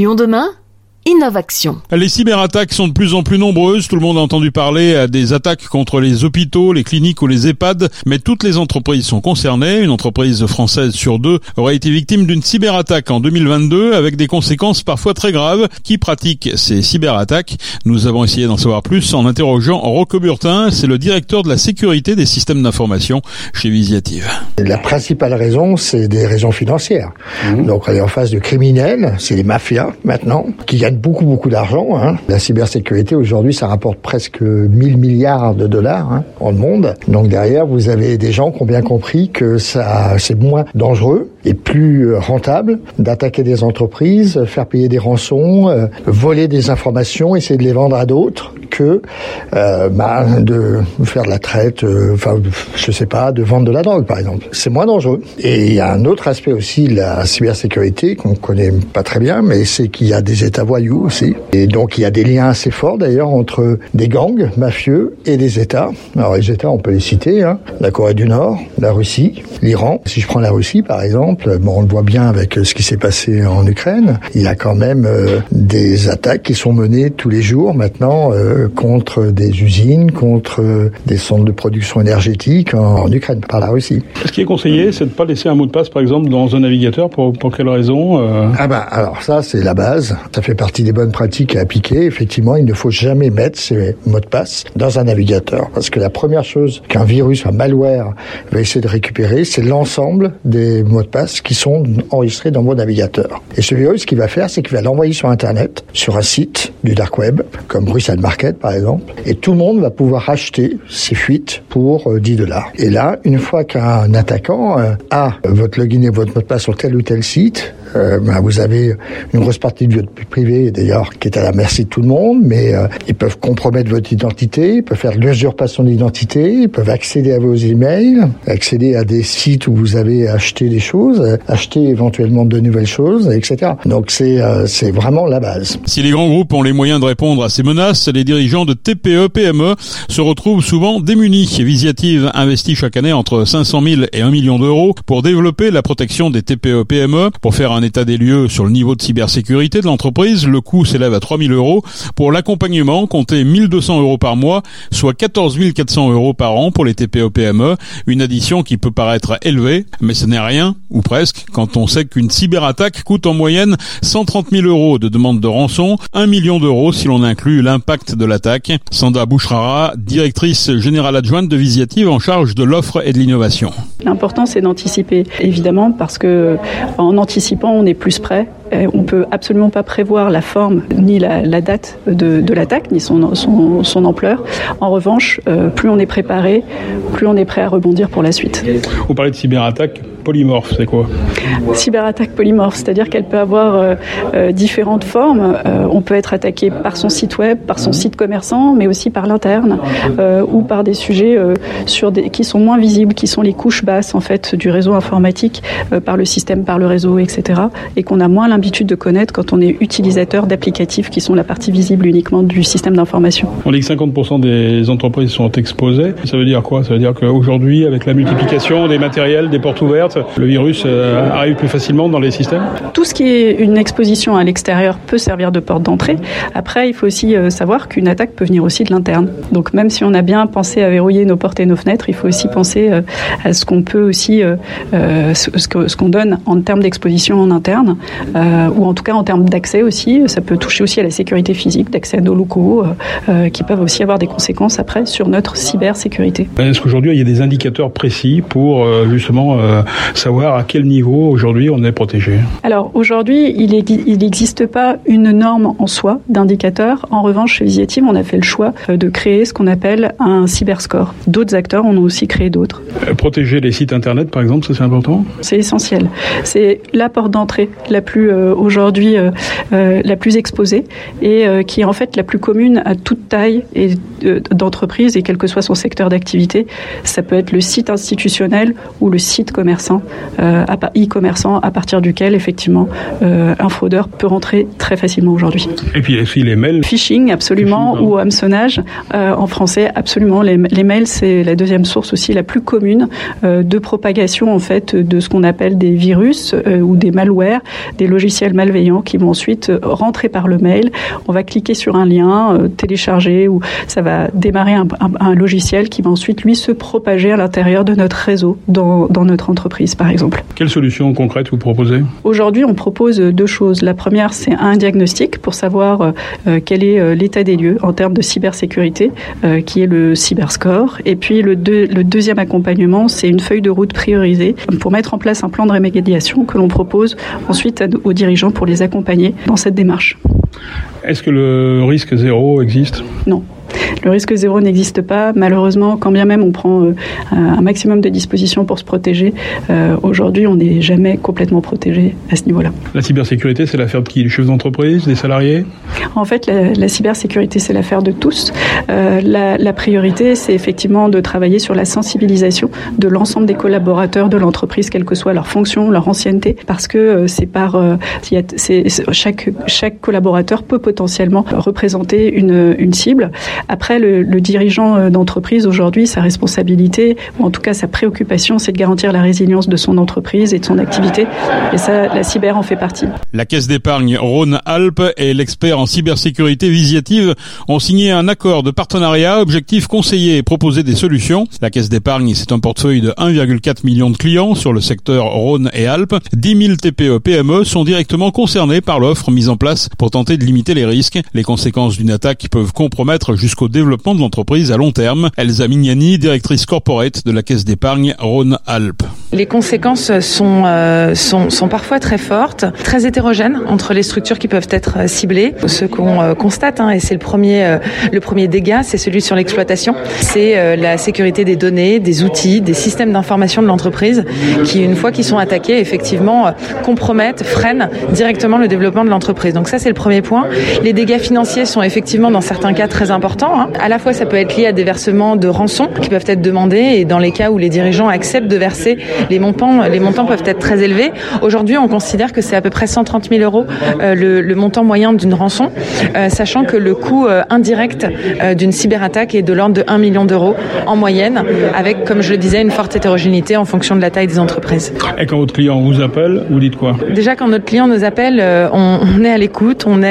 Lyon demain? Innovation. Les cyberattaques sont de plus en plus nombreuses. Tout le monde a entendu parler des attaques contre les hôpitaux, les cliniques ou les EHPAD, mais toutes les entreprises sont concernées. Une entreprise française sur deux aurait été victime d'une cyberattaque en 2022 avec des conséquences parfois très graves. Qui pratique ces cyberattaques? Nous avons essayé d'en savoir plus en interrogeant Rocco Burtin, c'est le directeur de la sécurité des systèmes d'information chez Visiative. La principale raison, c'est des raisons financières. Mmh. Donc on est en face de criminels, c'est les mafias maintenant, qui gagnent beaucoup, beaucoup d'argent. Hein. La cybersécurité, aujourd'hui, ça rapporte presque 1000 milliards de dollars hein, dans le monde. Donc derrière, vous avez des gens qui ont bien compris que ça, c'est moins dangereux et plus rentable d'attaquer des entreprises, faire payer des rançons, euh, voler des informations, essayer de les vendre à d'autres que euh, bah, de faire de la traite, euh, enfin, je sais pas, de vendre de la drogue, par exemple. C'est moins dangereux. Et il y a un autre aspect aussi de la cybersécurité qu'on connaît pas très bien, mais c'est qu'il y a des États voyous aussi. Et donc, il y a des liens assez forts, d'ailleurs, entre des gangs mafieux et des États. Alors, les États, on peut les citer, hein. la Corée du Nord, la Russie, l'Iran. Si je prends la Russie, par exemple, bon, on le voit bien avec ce qui s'est passé en Ukraine, il y a quand même euh, des attaques qui sont menées tous les jours maintenant euh, contre des usines, contre des centres de production énergétique en, Ukraine par la Russie. Ce qui est conseillé, c'est de ne pas laisser un mot de passe, par exemple, dans un navigateur. Pour, pour quelle raison euh Ah bah alors ça, c'est la base. Ça fait partie des bonnes pratiques à appliquer. Effectivement, il ne faut jamais mettre ces mots de passe dans un navigateur, parce que la première chose qu'un virus, un malware, va essayer de récupérer, c'est l'ensemble des mots de passe qui sont enregistrés dans vos navigateurs. Et ce virus, ce qu'il va faire, c'est qu'il va l'envoyer sur Internet, sur un site du dark web, comme Bruxelles Market par exemple, et tout le monde va pouvoir acheter ces fuites pour 10 euh, dollars. Et là, une fois qu'un attaquant euh, a votre login et votre mot de passe sur tel ou tel site, euh, ben, vous avez une grosse partie de votre vie privée, d'ailleurs, qui est à la merci de tout le monde, mais ils peuvent compromettre votre identité, ils peuvent faire l'usurpation d'identité, ils peuvent accéder à vos emails, accéder à des sites où vous avez acheté des choses, acheter éventuellement de nouvelles choses, etc. Donc c'est c'est vraiment la base. Si les grands groupes ont les moyens de répondre à ces menaces, les dirigeants de TPE, PME se retrouvent souvent démunis. Visiative investit chaque année entre 500 000 et 1 million d'euros pour développer la protection des TPE, PME. Pour faire un état des lieux sur le niveau de cybersécurité de l'entreprise, le coût s'élève à 3 000 euros. Pour l'accompagnement, comptez 1200 euros par mois, soit 14 400 euros par an pour les TPE, PME. Une addition qui peut paraître élevée, mais ce n'est rien, presque, quand on sait qu'une cyberattaque coûte en moyenne 130 000 euros de demande de rançon, 1 million d'euros si l'on inclut l'impact de l'attaque. Sanda Bouchrara, directrice générale adjointe de Visiative en charge de l'offre et de l'innovation. L'important c'est d'anticiper, évidemment, parce que en anticipant, on est plus prêt euh, on peut absolument pas prévoir la forme ni la, date de, l'attaque, ni son, son, ampleur. En revanche, euh, plus on est préparé, plus on est prêt à rebondir pour la suite. Vous parlez de cyberattaque polymorphe, c'est quoi Cyberattaque polymorphe, c'est-à-dire qu'elle peut avoir euh, différentes formes. on peut être attaqué par son site web, par son site commerçant, mais aussi par l'interne ou par des sujets sur des, qui sont moins visibles, qui sont les couches basses en fait du réseau informatique, par le système, par le réseau, etc. Et qu'on a moins l'habitude de connaître quand on est utilisateur d'applicatifs qui sont la partie visible uniquement du système d'information. On dit que 50% des entreprises sont exposées. Ça veut dire quoi? Ça veut dire qu'aujourd'hui, avec la multiplication des matériels, des portes ouvertes, le virus euh, arrive plus facilement dans les systèmes Tout ce qui est une exposition à l'extérieur peut servir de porte d'entrée. Après, il faut aussi euh, savoir qu'une attaque peut venir aussi de l'interne. Donc même si on a bien pensé à verrouiller nos portes et nos fenêtres, il faut aussi penser euh, à ce qu'on peut aussi, ce qu'on donne en termes d'exposition en interne. Ou en tout cas en termes d'accès aussi. Ça peut toucher aussi à la sécurité physique, d'accès à nos locaux, qui peuvent aussi avoir des conséquences après sur notre cybersécurité. Est-ce qu'aujourd'hui il y a des indicateurs précis pour justement savoir à quel niveau aujourd'hui on est protégé Alors aujourd'hui, il n'existe pas une norme en soi d'indicateur. En revanche, chez Visiative, on a fait le choix de créer ce qu'on appelle un cyberscore. D'autres acteurs en ont aussi créé d'autres. Protéger les sites internet, par exemple, ça c'est important? C'est essentiel. C'est la porte d'entrée la plus euh, aujourd'hui euh, euh, la plus exposée et qui est en fait la plus commune à toute taille et d'entreprise et quel que soit son secteur d'activité. Ça peut être le site institutionnel ou le site commerçant. Commerçant, e-commerçant à partir duquel effectivement un fraudeur peut rentrer très facilement aujourd'hui. Et puis aussi les mails. Phishing absolument ou hameçonnage en français absolument. Les, les mails c'est la deuxième source aussi la plus commune de propagation en fait de ce qu'on appelle des virus ou des malwares, des logiciels malveillants qui vont ensuite rentrer par le mail. On va cliquer sur un lien, télécharger ou ça va démarrer un, un, logiciel qui va ensuite lui se propager à l'intérieur de notre réseau dans, dans, notre entreprise par exemple. Quelles solutions concrètes vous proposez? Aujourd'hui on propose deux choses. La première c'est un diagnostic pour savoir euh, quel est euh, l'état des lieux en termes de cybersécurité euh, qui est le cyberscore et puis le, deux, le deuxième accompagnement c'est une feuille de route priorisée pour mettre en place un plan de remédiation que l'on propose ensuite aux dirigeants pour les accompagner dans cette démarche. Est-ce que le risque zéro existe Non. Le risque zéro n'existe pas. Malheureusement, quand bien même on prend euh, un maximum de dispositions pour se protéger, euh, aujourd'hui, on n'est jamais complètement protégé à ce niveau-là. La cybersécurité, c'est l'affaire de qui? Les chefs d'entreprise, des salariés? En fait, la, la cybersécurité, c'est l'affaire de tous. Euh, la, la, priorité, c'est effectivement de travailler sur la sensibilisation de l'ensemble des collaborateurs de l'entreprise, quelle que soit leur fonction, leur ancienneté, parce que c'est par c'est, chaque chaque collaborateur peut potentiellement représenter une, cible. Après, le, le dirigeant euh, d'entreprise aujourd'hui, sa responsabilité, ou en tout cas sa préoccupation, c'est de garantir la résilience de son entreprise et de son activité. Et ça, la cyber en fait partie. La Caisse d'épargne Rhône-Alpes et l'expert en cybersécurité Visiative ont signé un accord de partenariat, objectif conseiller et proposer des solutions. La Caisse d'épargne, c'est un portefeuille de 1,4 million de clients sur le secteur Rhône et Alpes. 10 000 TPE PME sont directement concernés par l'offre mise en place pour tenter de limiter les risques. Les conséquences d'une attaque peuvent compromettre jusqu'au développement de l'entreprise à long terme. Elsa Mignani, directrice corporate de la Caisse d'épargne Rhône-Alpes. Les conséquences sont, euh, sont, sont, parfois très fortes, très hétérogènes entre les structures qui peuvent être ciblées. Ce qu'on euh, constate, hein, et c'est le premier, euh, le premier dégât, c'est celui sur l'exploitation. C'est euh, la sécurité des données, des outils, des systèmes d'information de l'entreprise qui, une fois qu'ils sont attaqués, effectivement, euh, compromettent, freinent directement le développement de l'entreprise. Donc ça, c'est le premier point. Les dégâts financiers sont effectivement, dans certains cas, très importants. Hein. À la fois, ça peut être lié à des versements de rançon qui peuvent être demandés, et dans les cas où les dirigeants acceptent de verser les montants, les montants peuvent être très élevés. Aujourd'hui, on considère que c'est à peu près 130 000 euros euh, le, le, montant moyen d'une rançon, euh, sachant que le coût euh, indirect d'une cyberattaque est de l'ordre de 1 million d'euros en moyenne, avec, comme je le disais, une forte hétérogénéité en fonction de la taille des entreprises. Et quand votre client vous appelle, vous dites quoi? Déjà, quand notre client nous appelle, on, on est à l'écoute, on est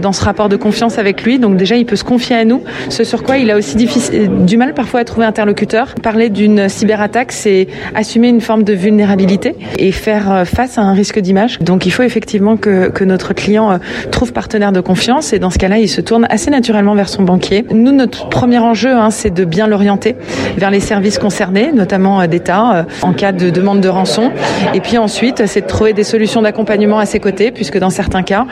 dans ce rapport de confiance avec lui, donc déjà, il peut se confier à nous, ce sur quoi il a aussi du mal parfois à trouver interlocuteur. Parler d'une cyberattaque, c'est assumer une forme de vulnérabilité et faire face à un risque d'image. Donc il faut effectivement que, que, notre client trouve partenaire de confiance et dans ce cas-là, il se tourne assez naturellement vers son banquier. Nous, notre premier enjeu, hein, c'est de bien l'orienter vers les services concernés, notamment d'État, en cas de demande de rançon. Et puis ensuite, c'est de trouver des solutions d'accompagnement à ses côtés, puisque dans certains cas,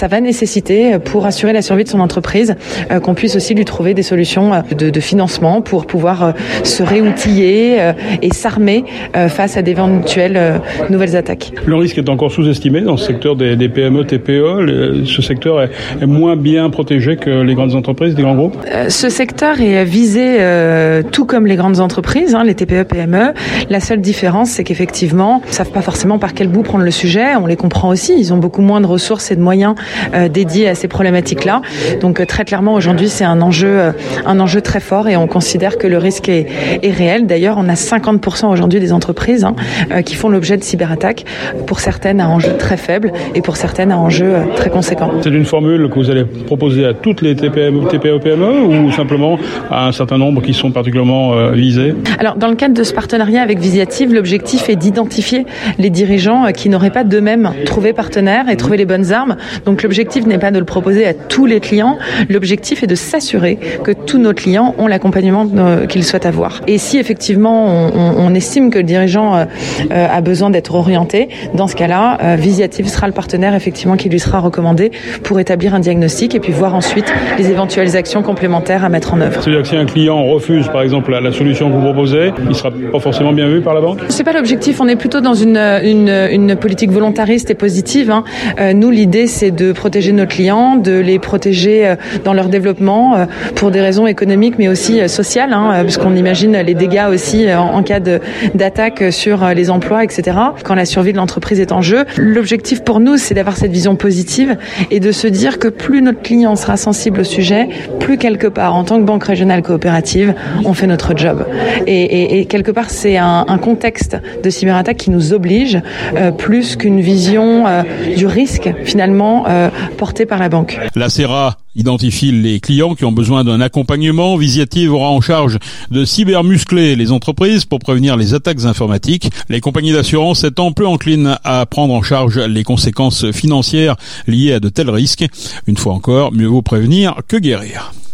ça va nécessiter, pour assurer la survie de son entreprise, qu'on puisse aussi lui trouver des solutions de, de financement pour pouvoir se réoutiller et s'armer face à d'éventuelles nouvelles attaques. Le risque est encore sous-estimé dans ce secteur des, des PME, TPE. Le, ce secteur est, est, moins bien protégé que les grandes entreprises, les grands groupes euh, Ce secteur est visé euh, tout comme les grandes entreprises, hein, les TPE, PME. La seule différence, c'est qu'effectivement, ils ne savent pas forcément par quel bout prendre le sujet. On les comprend aussi. Ils ont beaucoup moins de ressources et de moyens euh, dédiés à ces problématiques-là. Donc très clairement, aujourd'hui, c'est un enjeu, un enjeu très fort et on considère que le risque est, est réel. D'ailleurs, on a 50% aujourd'hui des entreprises hein, qui font l'objet de cyberattaques. Pour certaines, à enjeu très faible et pour certaines, à enjeu très conséquent. C'est une formule que vous allez proposer à toutes les TPM, TPE, PME ou simplement à un certain nombre qui sont particulièrement euh, visés? Alors, dans le cadre de ce partenariat avec Visiative, l'objectif est d'identifier les dirigeants qui n'auraient pas d'eux-mêmes trouvé partenaire et trouvé les bonnes armes. Donc, l'objectif n'est pas de le proposer à tous les clients. L'objectif est de s'assurer que tous nos clients ont l'accompagnement qu'ils souhaitent avoir. Et si effectivement on, estime que le dirigeant euh, a besoin d'être orienté, dans ce cas-là, euh, Visiative sera le partenaire effectivement qui lui sera recommandé pour établir un diagnostic et puis voir ensuite les éventuelles actions complémentaires à mettre en œuvre. C'est-à-dire que si un client refuse par exemple la, solution que vous proposez, il sera pas forcément bien vu par la banque? C'est pas l'objectif, on est plutôt dans une, une, une politique volontariste et positive. Hein. Euh, nous, l'idée c'est de protéger nos clients, de les protéger dans leur développement souvent pour des raisons économiques mais aussi sociales, hein, parce qu'on imagine les dégâts aussi en, cas d'attaque sur les emplois, etc. Quand la survie de l'entreprise est en jeu, l'objectif pour nous, c'est d'avoir cette vision positive et de se dire que plus notre client sera sensible au sujet, plus quelque part, en tant que banque régionale coopérative, on fait notre job. Et, quelque part, c'est un, contexte de cyberattaque qui nous oblige, euh, plus qu'une vision euh, du risque finalement euh, porté par la banque. La CERA identifie les clients qui ont besoin d'un accompagnement. Visiative aura en charge de cybermuscler les entreprises pour prévenir les attaques informatiques. Les compagnies d'assurance étant peu enclines à prendre en charge les conséquences financières liées à de tels risques. Une fois encore, mieux vaut prévenir que guérir.